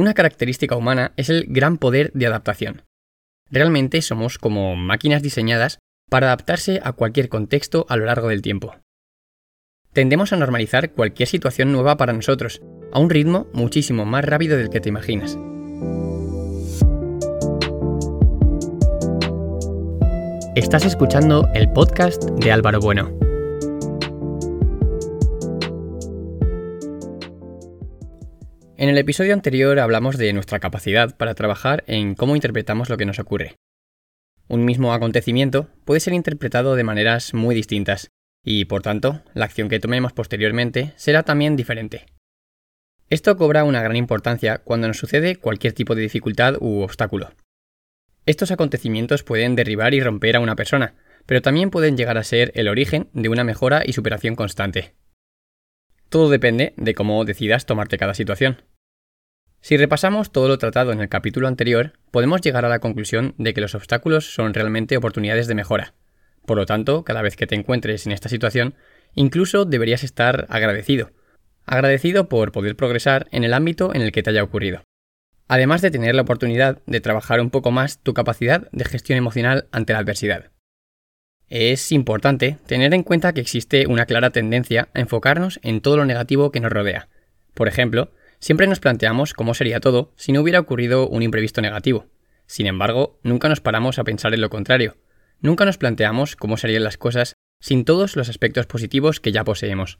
Una característica humana es el gran poder de adaptación. Realmente somos como máquinas diseñadas para adaptarse a cualquier contexto a lo largo del tiempo. Tendemos a normalizar cualquier situación nueva para nosotros, a un ritmo muchísimo más rápido del que te imaginas. Estás escuchando el podcast de Álvaro Bueno. En el episodio anterior hablamos de nuestra capacidad para trabajar en cómo interpretamos lo que nos ocurre. Un mismo acontecimiento puede ser interpretado de maneras muy distintas, y por tanto, la acción que tomemos posteriormente será también diferente. Esto cobra una gran importancia cuando nos sucede cualquier tipo de dificultad u obstáculo. Estos acontecimientos pueden derribar y romper a una persona, pero también pueden llegar a ser el origen de una mejora y superación constante. Todo depende de cómo decidas tomarte cada situación. Si repasamos todo lo tratado en el capítulo anterior, podemos llegar a la conclusión de que los obstáculos son realmente oportunidades de mejora. Por lo tanto, cada vez que te encuentres en esta situación, incluso deberías estar agradecido. Agradecido por poder progresar en el ámbito en el que te haya ocurrido. Además de tener la oportunidad de trabajar un poco más tu capacidad de gestión emocional ante la adversidad. Es importante tener en cuenta que existe una clara tendencia a enfocarnos en todo lo negativo que nos rodea. Por ejemplo, Siempre nos planteamos cómo sería todo si no hubiera ocurrido un imprevisto negativo. Sin embargo, nunca nos paramos a pensar en lo contrario. Nunca nos planteamos cómo serían las cosas sin todos los aspectos positivos que ya poseemos.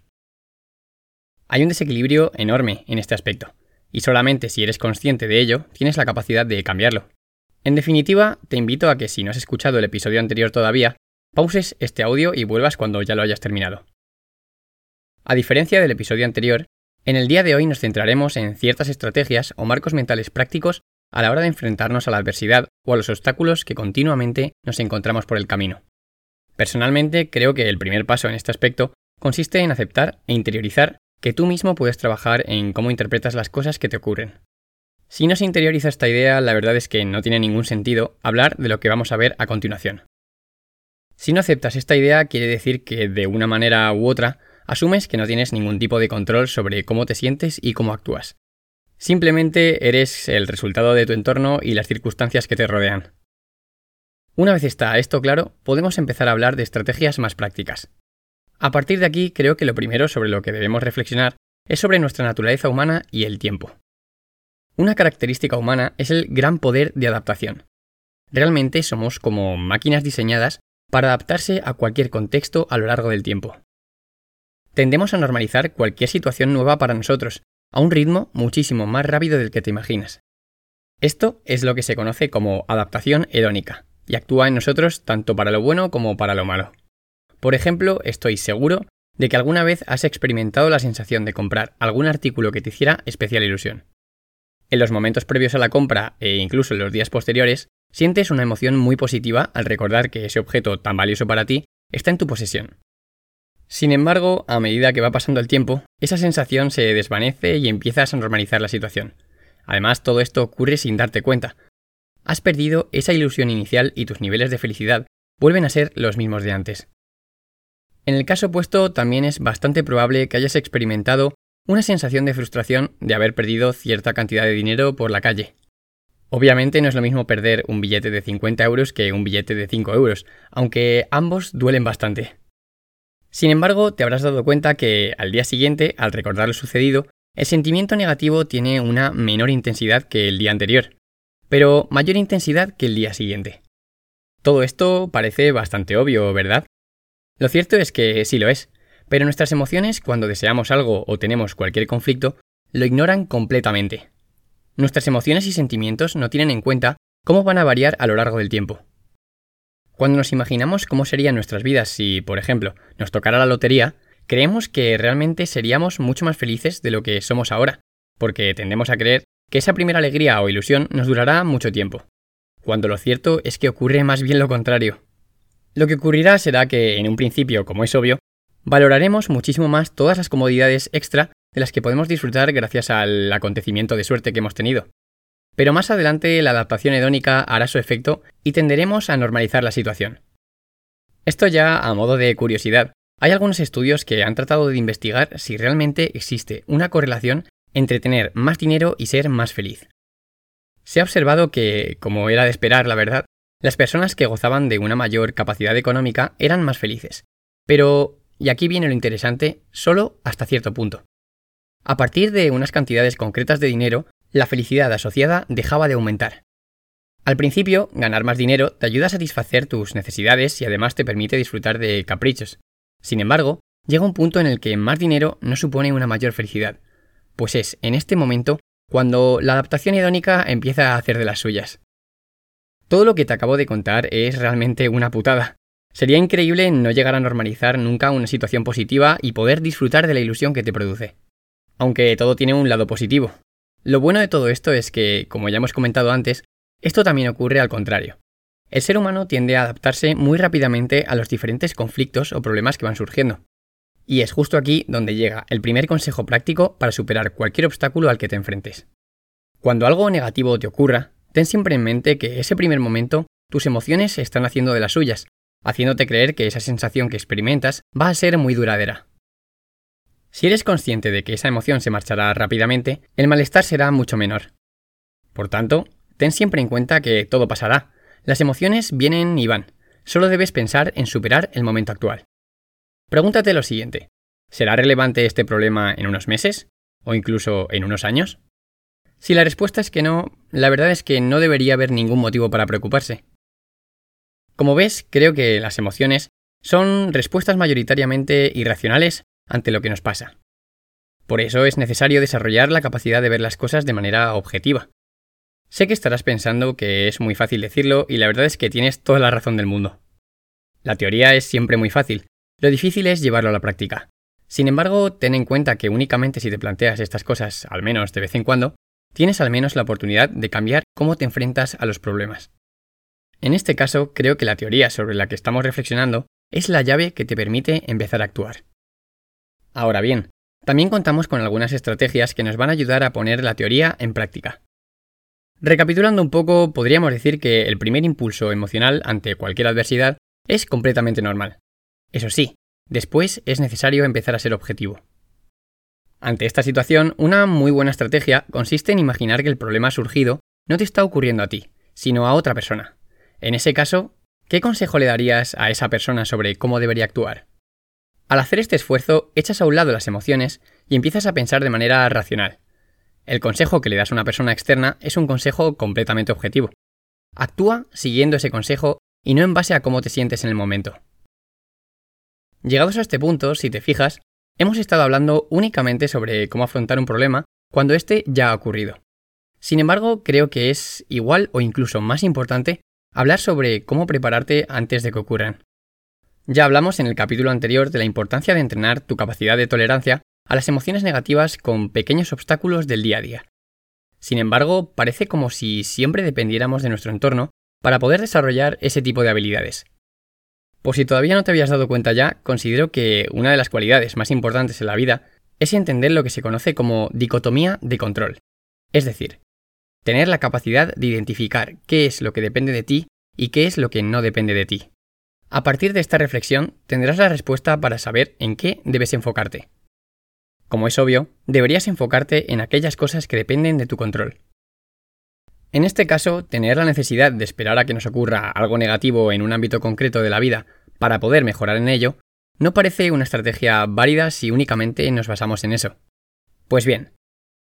Hay un desequilibrio enorme en este aspecto, y solamente si eres consciente de ello tienes la capacidad de cambiarlo. En definitiva, te invito a que si no has escuchado el episodio anterior todavía, pauses este audio y vuelvas cuando ya lo hayas terminado. A diferencia del episodio anterior, en el día de hoy nos centraremos en ciertas estrategias o marcos mentales prácticos a la hora de enfrentarnos a la adversidad o a los obstáculos que continuamente nos encontramos por el camino. Personalmente creo que el primer paso en este aspecto consiste en aceptar e interiorizar que tú mismo puedes trabajar en cómo interpretas las cosas que te ocurren. Si no se interioriza esta idea, la verdad es que no tiene ningún sentido hablar de lo que vamos a ver a continuación. Si no aceptas esta idea, quiere decir que de una manera u otra asumes que no tienes ningún tipo de control sobre cómo te sientes y cómo actúas. Simplemente eres el resultado de tu entorno y las circunstancias que te rodean. Una vez está esto claro, podemos empezar a hablar de estrategias más prácticas. A partir de aquí, creo que lo primero sobre lo que debemos reflexionar es sobre nuestra naturaleza humana y el tiempo. Una característica humana es el gran poder de adaptación. Realmente somos como máquinas diseñadas para adaptarse a cualquier contexto a lo largo del tiempo. Tendemos a normalizar cualquier situación nueva para nosotros, a un ritmo muchísimo más rápido del que te imaginas. Esto es lo que se conoce como adaptación hedónica, y actúa en nosotros tanto para lo bueno como para lo malo. Por ejemplo, estoy seguro de que alguna vez has experimentado la sensación de comprar algún artículo que te hiciera especial ilusión. En los momentos previos a la compra e incluso en los días posteriores, sientes una emoción muy positiva al recordar que ese objeto tan valioso para ti está en tu posesión. Sin embargo, a medida que va pasando el tiempo, esa sensación se desvanece y empiezas a normalizar la situación. Además, todo esto ocurre sin darte cuenta. Has perdido esa ilusión inicial y tus niveles de felicidad vuelven a ser los mismos de antes. En el caso opuesto, también es bastante probable que hayas experimentado una sensación de frustración de haber perdido cierta cantidad de dinero por la calle. Obviamente no es lo mismo perder un billete de 50 euros que un billete de 5 euros, aunque ambos duelen bastante. Sin embargo, te habrás dado cuenta que al día siguiente, al recordar lo sucedido, el sentimiento negativo tiene una menor intensidad que el día anterior, pero mayor intensidad que el día siguiente. Todo esto parece bastante obvio, ¿verdad? Lo cierto es que sí lo es, pero nuestras emociones cuando deseamos algo o tenemos cualquier conflicto lo ignoran completamente. Nuestras emociones y sentimientos no tienen en cuenta cómo van a variar a lo largo del tiempo. Cuando nos imaginamos cómo serían nuestras vidas si, por ejemplo, nos tocara la lotería, creemos que realmente seríamos mucho más felices de lo que somos ahora, porque tendemos a creer que esa primera alegría o ilusión nos durará mucho tiempo, cuando lo cierto es que ocurre más bien lo contrario. Lo que ocurrirá será que, en un principio, como es obvio, valoraremos muchísimo más todas las comodidades extra de las que podemos disfrutar gracias al acontecimiento de suerte que hemos tenido. Pero más adelante la adaptación hedónica hará su efecto y tenderemos a normalizar la situación. Esto ya a modo de curiosidad, hay algunos estudios que han tratado de investigar si realmente existe una correlación entre tener más dinero y ser más feliz. Se ha observado que, como era de esperar, la verdad, las personas que gozaban de una mayor capacidad económica eran más felices. Pero, y aquí viene lo interesante, solo hasta cierto punto. A partir de unas cantidades concretas de dinero, la felicidad asociada dejaba de aumentar. Al principio, ganar más dinero te ayuda a satisfacer tus necesidades y además te permite disfrutar de caprichos. Sin embargo, llega un punto en el que más dinero no supone una mayor felicidad, pues es en este momento cuando la adaptación hedónica empieza a hacer de las suyas. Todo lo que te acabo de contar es realmente una putada. Sería increíble no llegar a normalizar nunca una situación positiva y poder disfrutar de la ilusión que te produce. Aunque todo tiene un lado positivo. Lo bueno de todo esto es que, como ya hemos comentado antes, esto también ocurre al contrario. El ser humano tiende a adaptarse muy rápidamente a los diferentes conflictos o problemas que van surgiendo. Y es justo aquí donde llega el primer consejo práctico para superar cualquier obstáculo al que te enfrentes. Cuando algo negativo te ocurra, ten siempre en mente que ese primer momento tus emociones están haciendo de las suyas, haciéndote creer que esa sensación que experimentas va a ser muy duradera. Si eres consciente de que esa emoción se marchará rápidamente, el malestar será mucho menor. Por tanto, Ten siempre en cuenta que todo pasará. Las emociones vienen y van. Solo debes pensar en superar el momento actual. Pregúntate lo siguiente. ¿Será relevante este problema en unos meses? ¿O incluso en unos años? Si la respuesta es que no, la verdad es que no debería haber ningún motivo para preocuparse. Como ves, creo que las emociones son respuestas mayoritariamente irracionales ante lo que nos pasa. Por eso es necesario desarrollar la capacidad de ver las cosas de manera objetiva. Sé que estarás pensando que es muy fácil decirlo y la verdad es que tienes toda la razón del mundo. La teoría es siempre muy fácil, lo difícil es llevarlo a la práctica. Sin embargo, ten en cuenta que únicamente si te planteas estas cosas, al menos de vez en cuando, tienes al menos la oportunidad de cambiar cómo te enfrentas a los problemas. En este caso, creo que la teoría sobre la que estamos reflexionando es la llave que te permite empezar a actuar. Ahora bien, también contamos con algunas estrategias que nos van a ayudar a poner la teoría en práctica. Recapitulando un poco, podríamos decir que el primer impulso emocional ante cualquier adversidad es completamente normal. Eso sí, después es necesario empezar a ser objetivo. Ante esta situación, una muy buena estrategia consiste en imaginar que el problema surgido no te está ocurriendo a ti, sino a otra persona. En ese caso, ¿qué consejo le darías a esa persona sobre cómo debería actuar? Al hacer este esfuerzo, echas a un lado las emociones y empiezas a pensar de manera racional. El consejo que le das a una persona externa es un consejo completamente objetivo. Actúa siguiendo ese consejo y no en base a cómo te sientes en el momento. Llegados a este punto, si te fijas, hemos estado hablando únicamente sobre cómo afrontar un problema cuando éste ya ha ocurrido. Sin embargo, creo que es igual o incluso más importante hablar sobre cómo prepararte antes de que ocurran. Ya hablamos en el capítulo anterior de la importancia de entrenar tu capacidad de tolerancia a las emociones negativas con pequeños obstáculos del día a día. Sin embargo, parece como si siempre dependiéramos de nuestro entorno para poder desarrollar ese tipo de habilidades. Por si todavía no te habías dado cuenta ya, considero que una de las cualidades más importantes en la vida es entender lo que se conoce como dicotomía de control. Es decir, tener la capacidad de identificar qué es lo que depende de ti y qué es lo que no depende de ti. A partir de esta reflexión tendrás la respuesta para saber en qué debes enfocarte. Como es obvio, deberías enfocarte en aquellas cosas que dependen de tu control. En este caso, tener la necesidad de esperar a que nos ocurra algo negativo en un ámbito concreto de la vida para poder mejorar en ello, no parece una estrategia válida si únicamente nos basamos en eso. Pues bien,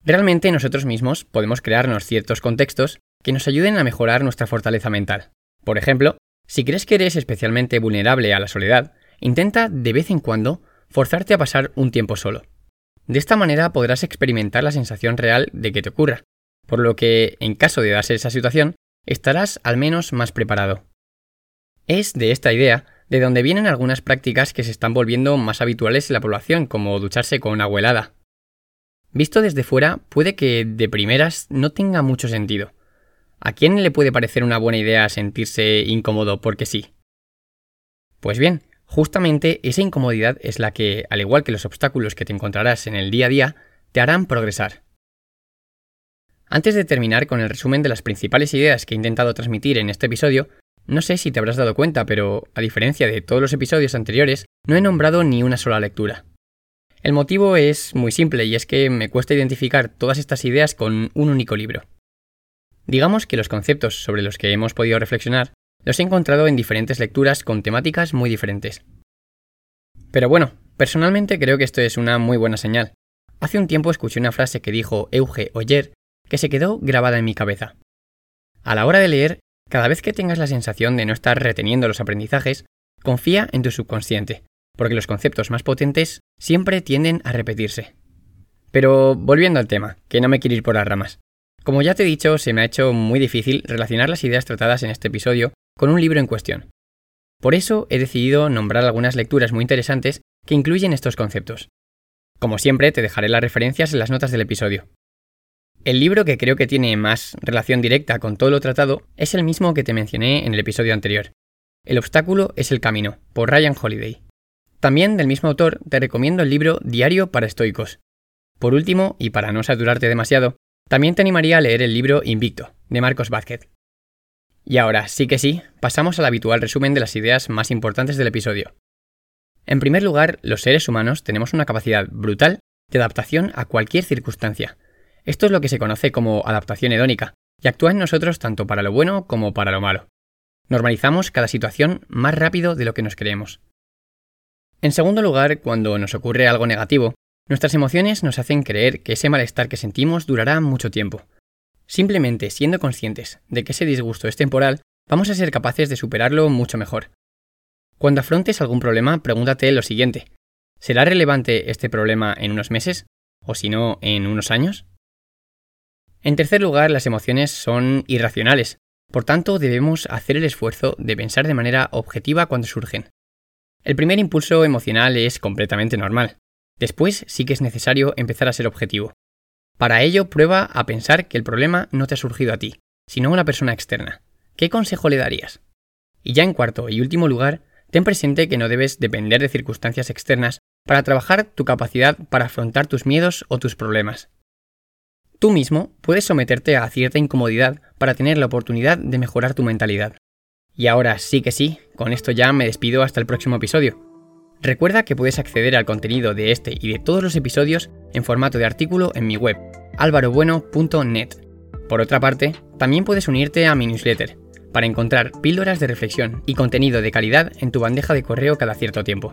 realmente nosotros mismos podemos crearnos ciertos contextos que nos ayuden a mejorar nuestra fortaleza mental. Por ejemplo, si crees que eres especialmente vulnerable a la soledad, intenta de vez en cuando forzarte a pasar un tiempo solo. De esta manera podrás experimentar la sensación real de que te ocurra, por lo que, en caso de darse esa situación, estarás al menos más preparado. Es de esta idea de donde vienen algunas prácticas que se están volviendo más habituales en la población, como ducharse con agua helada. Visto desde fuera, puede que de primeras no tenga mucho sentido. ¿A quién le puede parecer una buena idea sentirse incómodo porque sí? Pues bien, Justamente esa incomodidad es la que, al igual que los obstáculos que te encontrarás en el día a día, te harán progresar. Antes de terminar con el resumen de las principales ideas que he intentado transmitir en este episodio, no sé si te habrás dado cuenta, pero a diferencia de todos los episodios anteriores, no he nombrado ni una sola lectura. El motivo es muy simple y es que me cuesta identificar todas estas ideas con un único libro. Digamos que los conceptos sobre los que hemos podido reflexionar los he encontrado en diferentes lecturas con temáticas muy diferentes. Pero bueno, personalmente creo que esto es una muy buena señal. Hace un tiempo escuché una frase que dijo Euge Oyer que se quedó grabada en mi cabeza. A la hora de leer, cada vez que tengas la sensación de no estar reteniendo los aprendizajes, confía en tu subconsciente, porque los conceptos más potentes siempre tienden a repetirse. Pero volviendo al tema, que no me quiero ir por las ramas. Como ya te he dicho, se me ha hecho muy difícil relacionar las ideas tratadas en este episodio con un libro en cuestión. Por eso he decidido nombrar algunas lecturas muy interesantes que incluyen estos conceptos. Como siempre, te dejaré las referencias en las notas del episodio. El libro que creo que tiene más relación directa con todo lo tratado es el mismo que te mencioné en el episodio anterior. El obstáculo es el camino, por Ryan Holiday. También del mismo autor te recomiendo el libro Diario para Estoicos. Por último, y para no saturarte demasiado, también te animaría a leer el libro Invicto, de Marcos Vázquez. Y ahora, sí que sí, pasamos al habitual resumen de las ideas más importantes del episodio. En primer lugar, los seres humanos tenemos una capacidad brutal de adaptación a cualquier circunstancia. Esto es lo que se conoce como adaptación hedónica, y actúa en nosotros tanto para lo bueno como para lo malo. Normalizamos cada situación más rápido de lo que nos creemos. En segundo lugar, cuando nos ocurre algo negativo, nuestras emociones nos hacen creer que ese malestar que sentimos durará mucho tiempo. Simplemente siendo conscientes de que ese disgusto es temporal, vamos a ser capaces de superarlo mucho mejor. Cuando afrontes algún problema, pregúntate lo siguiente. ¿Será relevante este problema en unos meses? ¿O si no, en unos años? En tercer lugar, las emociones son irracionales, por tanto debemos hacer el esfuerzo de pensar de manera objetiva cuando surgen. El primer impulso emocional es completamente normal. Después sí que es necesario empezar a ser objetivo. Para ello, prueba a pensar que el problema no te ha surgido a ti, sino a una persona externa. ¿Qué consejo le darías? Y ya en cuarto y último lugar, ten presente que no debes depender de circunstancias externas para trabajar tu capacidad para afrontar tus miedos o tus problemas. Tú mismo puedes someterte a cierta incomodidad para tener la oportunidad de mejorar tu mentalidad. Y ahora sí que sí, con esto ya me despido hasta el próximo episodio. Recuerda que puedes acceder al contenido de este y de todos los episodios en formato de artículo en mi web, alvarobueno.net. Por otra parte, también puedes unirte a mi newsletter, para encontrar píldoras de reflexión y contenido de calidad en tu bandeja de correo cada cierto tiempo.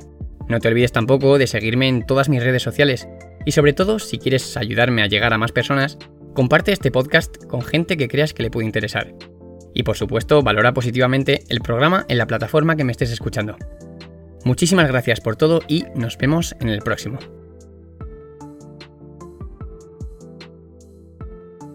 No te olvides tampoco de seguirme en todas mis redes sociales y sobre todo, si quieres ayudarme a llegar a más personas, comparte este podcast con gente que creas que le puede interesar. Y por supuesto, valora positivamente el programa en la plataforma que me estés escuchando. Muchísimas gracias por todo y nos vemos en el próximo.